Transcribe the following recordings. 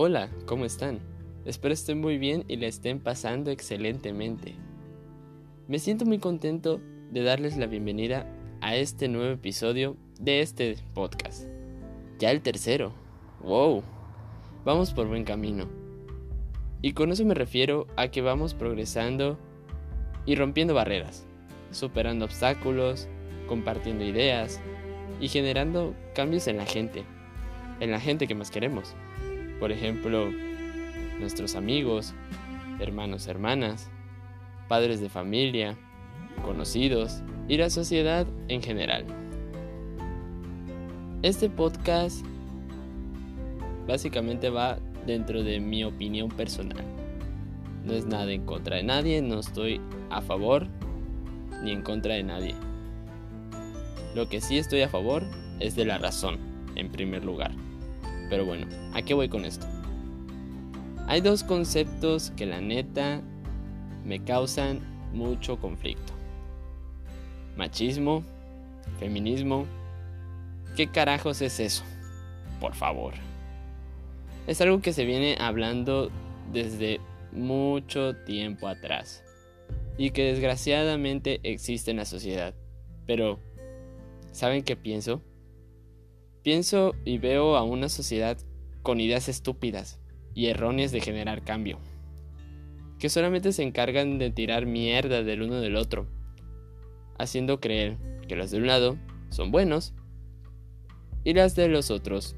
Hola, ¿cómo están? Espero estén muy bien y le estén pasando excelentemente. Me siento muy contento de darles la bienvenida a este nuevo episodio de este podcast. Ya el tercero. ¡Wow! Vamos por buen camino. Y con eso me refiero a que vamos progresando y rompiendo barreras, superando obstáculos, compartiendo ideas y generando cambios en la gente, en la gente que más queremos. Por ejemplo, nuestros amigos, hermanos, hermanas, padres de familia, conocidos y la sociedad en general. Este podcast básicamente va dentro de mi opinión personal. No es nada en contra de nadie, no estoy a favor ni en contra de nadie. Lo que sí estoy a favor es de la razón, en primer lugar. Pero bueno, ¿a qué voy con esto? Hay dos conceptos que la neta me causan mucho conflicto. Machismo, feminismo. ¿Qué carajos es eso? Por favor. Es algo que se viene hablando desde mucho tiempo atrás y que desgraciadamente existe en la sociedad. Pero, ¿saben qué pienso? Pienso y veo a una sociedad con ideas estúpidas y erróneas de generar cambio, que solamente se encargan de tirar mierda del uno del otro, haciendo creer que los de un lado son buenos y las de los otros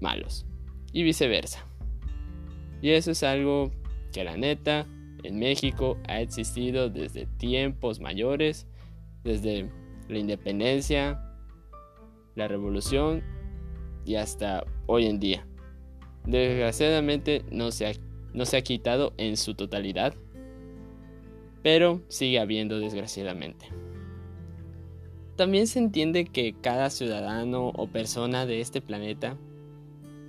malos, y viceversa. Y eso es algo que la neta en México ha existido desde tiempos mayores, desde la independencia, la revolución y hasta hoy en día. Desgraciadamente no se ha, no se ha quitado en su totalidad, pero sigue habiendo desgraciadamente. También se entiende que cada ciudadano o persona de este planeta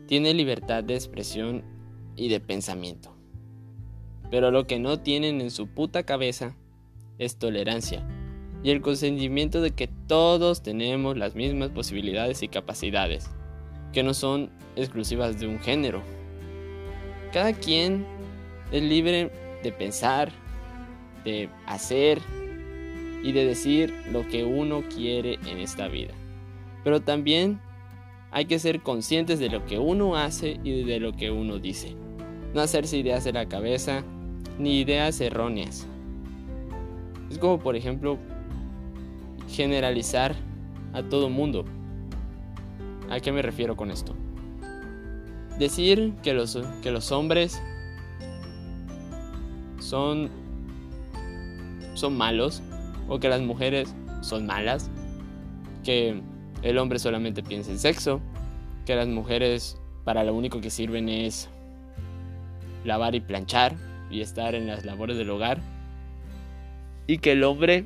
tiene libertad de expresión y de pensamiento. Pero lo que no tienen en su puta cabeza es tolerancia y el consentimiento de que todos tenemos las mismas posibilidades y capacidades que no son exclusivas de un género. Cada quien es libre de pensar, de hacer y de decir lo que uno quiere en esta vida. Pero también hay que ser conscientes de lo que uno hace y de lo que uno dice. No hacerse ideas de la cabeza ni ideas erróneas. Es como por ejemplo generalizar a todo mundo. ¿A qué me refiero con esto? Decir que los, que los hombres son, son malos o que las mujeres son malas, que el hombre solamente piensa en sexo, que las mujeres para lo único que sirven es lavar y planchar y estar en las labores del hogar, y que el hombre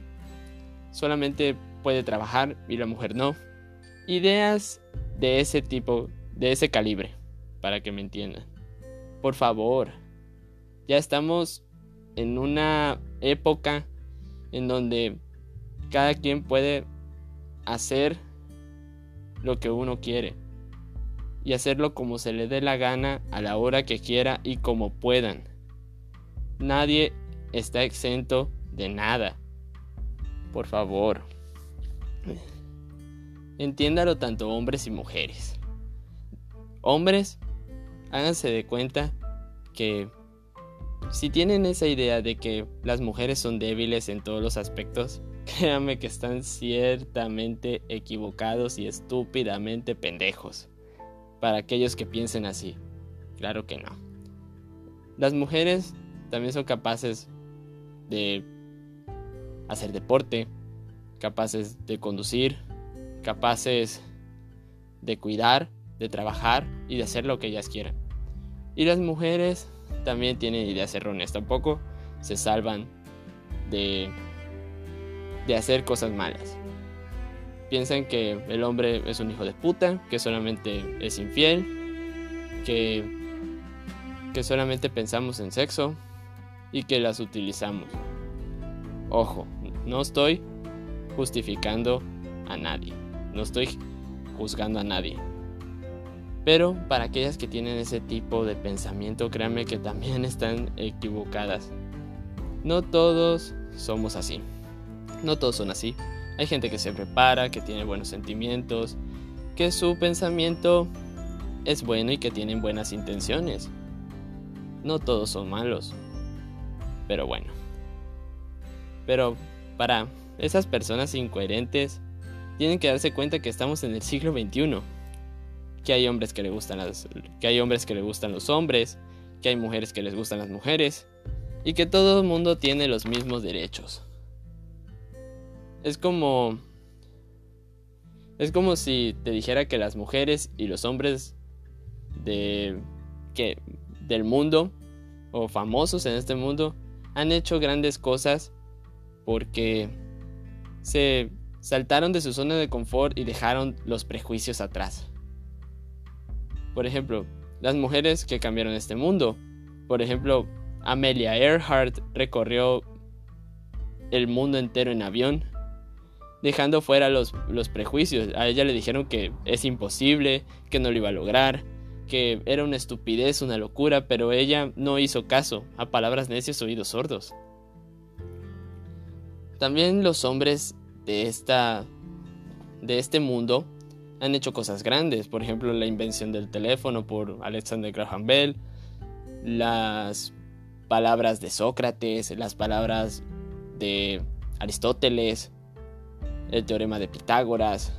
solamente puede trabajar y la mujer no. Ideas de ese tipo, de ese calibre, para que me entiendan. Por favor, ya estamos en una época en donde cada quien puede hacer lo que uno quiere y hacerlo como se le dé la gana a la hora que quiera y como puedan. Nadie está exento de nada. Por favor. Entiéndalo tanto hombres y mujeres. Hombres, háganse de cuenta que si tienen esa idea de que las mujeres son débiles en todos los aspectos, créanme que están ciertamente equivocados y estúpidamente pendejos. Para aquellos que piensen así. Claro que no. Las mujeres también son capaces de hacer deporte, capaces de conducir, capaces de cuidar, de trabajar y de hacer lo que ellas quieran. Y las mujeres también tienen ideas erróneas, tampoco se salvan de, de hacer cosas malas. Piensan que el hombre es un hijo de puta, que solamente es infiel, que, que solamente pensamos en sexo y que las utilizamos. Ojo, no estoy justificando a nadie. No estoy juzgando a nadie. Pero para aquellas que tienen ese tipo de pensamiento, créanme que también están equivocadas. No todos somos así. No todos son así. Hay gente que se prepara, que tiene buenos sentimientos, que su pensamiento es bueno y que tienen buenas intenciones. No todos son malos. Pero bueno. Pero para esas personas incoherentes, tienen que darse cuenta que estamos en el siglo XXI. Que hay hombres que le gustan las, que hay hombres que le gustan los hombres, que hay mujeres que les gustan las mujeres y que todo el mundo tiene los mismos derechos. Es como es como si te dijera que las mujeres y los hombres de que del mundo o famosos en este mundo han hecho grandes cosas porque se saltaron de su zona de confort y dejaron los prejuicios atrás. Por ejemplo, las mujeres que cambiaron este mundo. Por ejemplo, Amelia Earhart recorrió el mundo entero en avión, dejando fuera los, los, prejuicios. A ella le dijeron que es imposible, que no lo iba a lograr, que era una estupidez, una locura, pero ella no hizo caso a palabras necias, oídos sordos. También los hombres de, esta, de este mundo han hecho cosas grandes, por ejemplo la invención del teléfono por Alexander Graham Bell, las palabras de Sócrates, las palabras de Aristóteles, el teorema de Pitágoras.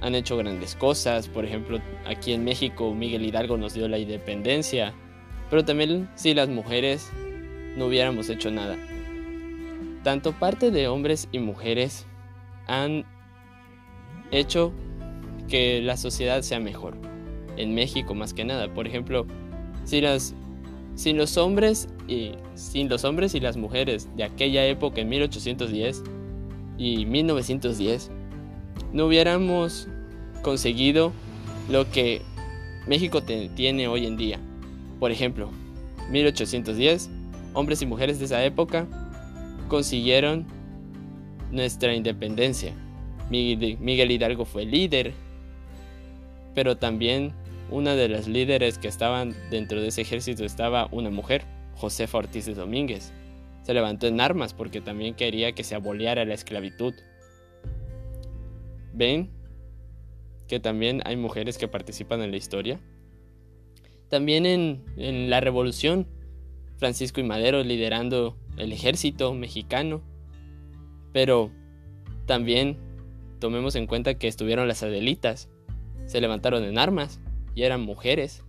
Han hecho grandes cosas, por ejemplo, aquí en México Miguel Hidalgo nos dio la independencia, pero también si las mujeres no hubiéramos hecho nada. Tanto parte de hombres y mujeres han hecho que la sociedad sea mejor. En México más que nada. Por ejemplo, sin los hombres y sin los hombres y las mujeres de aquella época en 1810 y 1910 no hubiéramos conseguido lo que México tiene hoy en día. Por ejemplo, 1810, hombres y mujeres de esa época consiguieron nuestra independencia. Miguel Hidalgo fue líder, pero también una de las líderes que estaban dentro de ese ejército estaba una mujer, Josefa Ortiz de Domínguez. Se levantó en armas porque también quería que se aboliera la esclavitud. ¿Ven? Que también hay mujeres que participan en la historia. También en, en la revolución, Francisco y Madero liderando el ejército mexicano. Pero también tomemos en cuenta que estuvieron las Adelitas, se levantaron en armas y eran mujeres,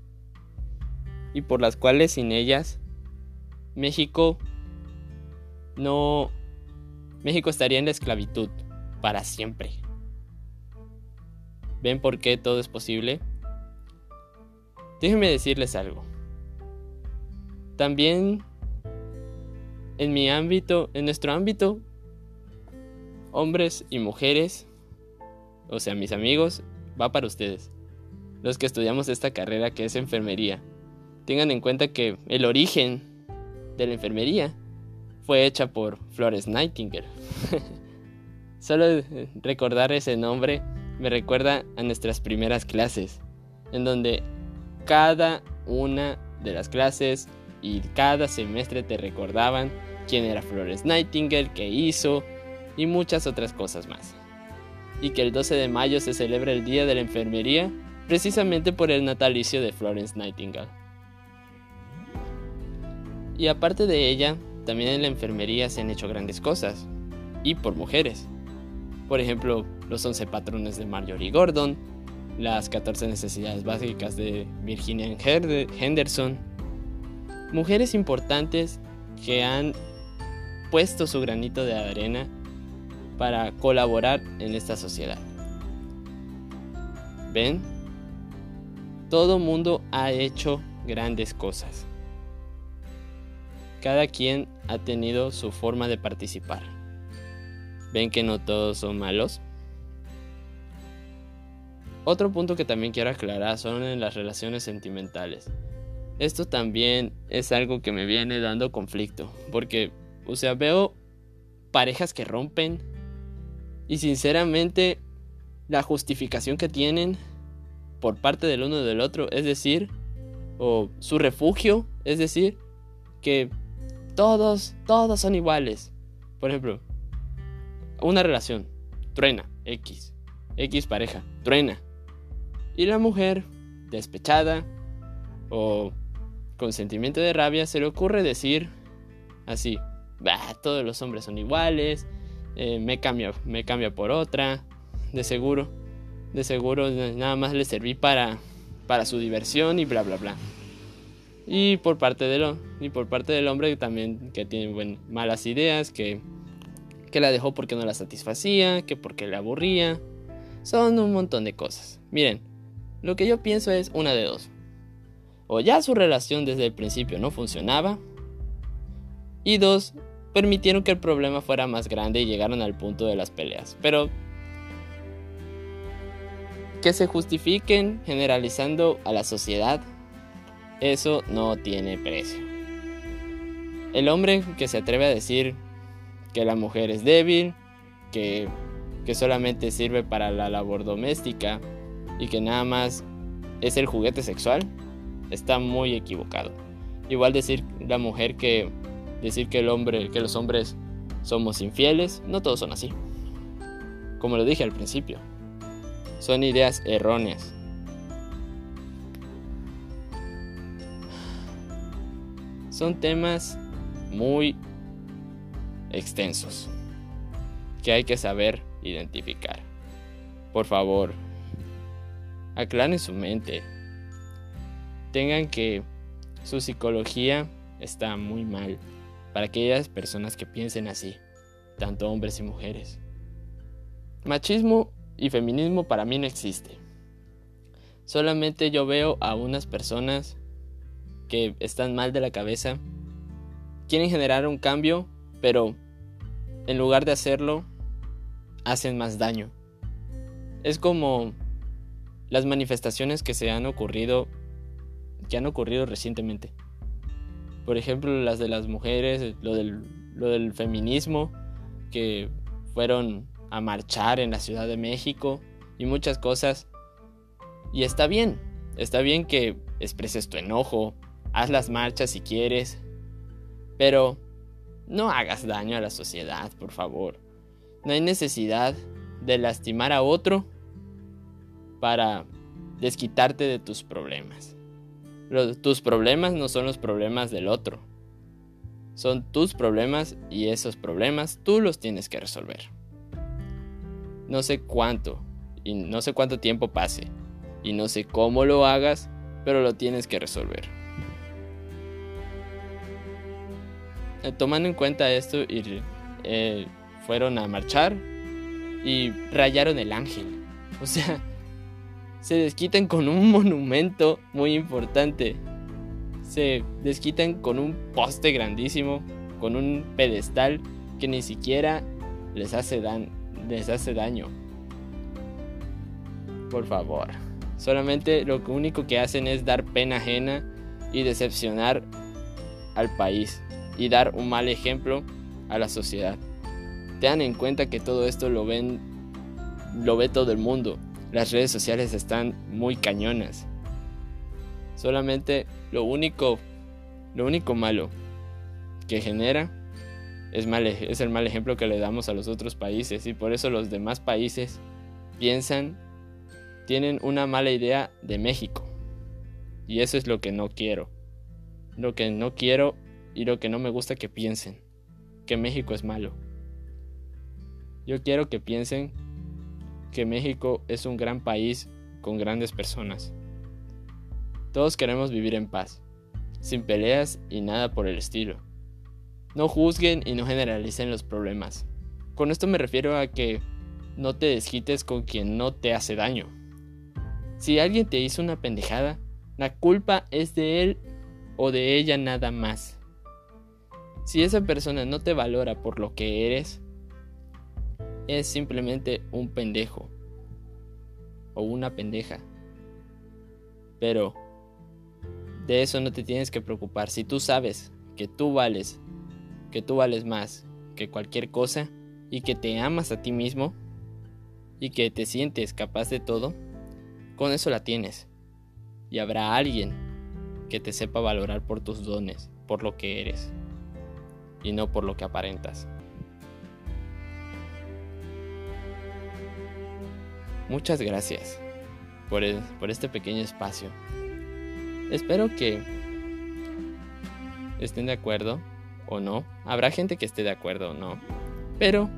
y por las cuales sin ellas México no... México estaría en la esclavitud para siempre. ¿Ven por qué todo es posible? Déjenme decirles algo. También en mi ámbito, en nuestro ámbito, hombres y mujeres, o sea, mis amigos, va para ustedes. Los que estudiamos esta carrera que es enfermería. Tengan en cuenta que el origen de la enfermería fue hecha por Flores Nightingale. Solo recordar ese nombre me recuerda a nuestras primeras clases, en donde cada una de las clases y cada semestre te recordaban quién era Flores Nightingale, qué hizo y muchas otras cosas más. Y que el 12 de mayo se celebra el Día de la Enfermería precisamente por el natalicio de Florence Nightingale. Y aparte de ella, también en la enfermería se han hecho grandes cosas, y por mujeres. Por ejemplo, los 11 patrones de Marjorie Gordon, las 14 necesidades básicas de Virginia Henderson. Mujeres importantes que han puesto su granito de arena para colaborar en esta sociedad. ¿Ven? Todo mundo ha hecho grandes cosas. Cada quien ha tenido su forma de participar. ¿Ven que no todos son malos? Otro punto que también quiero aclarar son en las relaciones sentimentales. Esto también es algo que me viene dando conflicto, porque o sea, veo parejas que rompen y sinceramente la justificación que tienen por parte del uno y del otro, es decir, o su refugio, es decir, que todos, todos son iguales. Por ejemplo, una relación, truena, X, X pareja, truena. Y la mujer, despechada o con sentimiento de rabia, se le ocurre decir así, bah, todos los hombres son iguales, eh, me, cambia, me cambia por otra, de seguro, de seguro nada más le serví para, para su diversión y bla bla bla. Y por parte de y por parte del hombre también que tiene malas ideas, que, que la dejó porque no la satisfacía, que porque le aburría. Son un montón de cosas. Miren, lo que yo pienso es una de dos. O ya su relación desde el principio no funcionaba. Y dos, permitieron que el problema fuera más grande y llegaron al punto de las peleas. Pero que se justifiquen generalizando a la sociedad, eso no tiene precio. El hombre que se atreve a decir que la mujer es débil, que, que solamente sirve para la labor doméstica y que nada más es el juguete sexual, está muy equivocado. Igual decir la mujer que decir que el hombre, que los hombres somos infieles, no todos son así. Como lo dije al principio, son ideas erróneas. Son temas muy extensos que hay que saber identificar. Por favor, aclaren su mente. Tengan que su psicología está muy mal para aquellas personas que piensen así, tanto hombres y mujeres. Machismo y feminismo para mí no existe. Solamente yo veo a unas personas que están mal de la cabeza, quieren generar un cambio, pero en lugar de hacerlo, hacen más daño. Es como las manifestaciones que se han ocurrido, que han ocurrido recientemente. Por ejemplo, las de las mujeres, lo del, lo del feminismo, que fueron a marchar en la Ciudad de México y muchas cosas. Y está bien, está bien que expreses tu enojo, haz las marchas si quieres, pero no hagas daño a la sociedad, por favor. No hay necesidad de lastimar a otro para desquitarte de tus problemas. Tus problemas no son los problemas del otro. Son tus problemas y esos problemas tú los tienes que resolver no sé cuánto y no sé cuánto tiempo pase y no sé cómo lo hagas, pero lo tienes que resolver. Eh, tomando en cuenta esto, y, eh, fueron a marchar y rayaron el ángel. O sea, se desquitan con un monumento muy importante. Se desquitan con un poste grandísimo, con un pedestal que ni siquiera les hace daño les hace daño. Por favor. Solamente lo único que hacen es dar pena ajena y decepcionar al país y dar un mal ejemplo a la sociedad. Tengan en cuenta que todo esto lo ven lo ve todo el mundo. Las redes sociales están muy cañonas. Solamente lo único lo único malo que genera es, mal, es el mal ejemplo que le damos a los otros países y por eso los demás países piensan, tienen una mala idea de México. Y eso es lo que no quiero. Lo que no quiero y lo que no me gusta que piensen, que México es malo. Yo quiero que piensen que México es un gran país con grandes personas. Todos queremos vivir en paz, sin peleas y nada por el estilo. No juzguen y no generalicen los problemas. Con esto me refiero a que no te desquites con quien no te hace daño. Si alguien te hizo una pendejada, la culpa es de él o de ella nada más. Si esa persona no te valora por lo que eres, es simplemente un pendejo o una pendeja. Pero de eso no te tienes que preocupar. Si tú sabes que tú vales que tú vales más que cualquier cosa y que te amas a ti mismo y que te sientes capaz de todo, con eso la tienes. Y habrá alguien que te sepa valorar por tus dones, por lo que eres, y no por lo que aparentas. Muchas gracias por, por este pequeño espacio. Espero que estén de acuerdo o no. Habrá gente que esté de acuerdo o no. Pero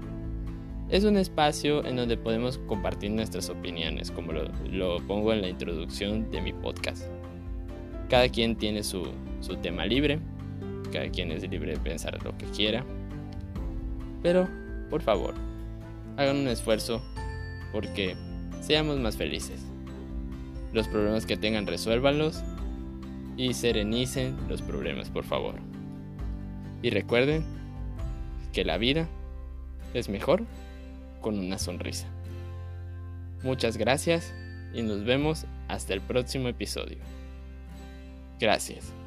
es un espacio en donde podemos compartir nuestras opiniones, como lo, pongo en la introducción de mi podcast. Cada quien tiene su, su tema libre, cada quien es libre de pensar lo que quiera. Pero, por favor, hagan un esfuerzo porque seamos más felices. Los problemas que tengan, resuélvanlos y serenicen los problemas, por favor. Y recuerden que la vida es mejor con una sonrisa. Muchas gracias y nos vemos hasta el próximo episodio. Gracias.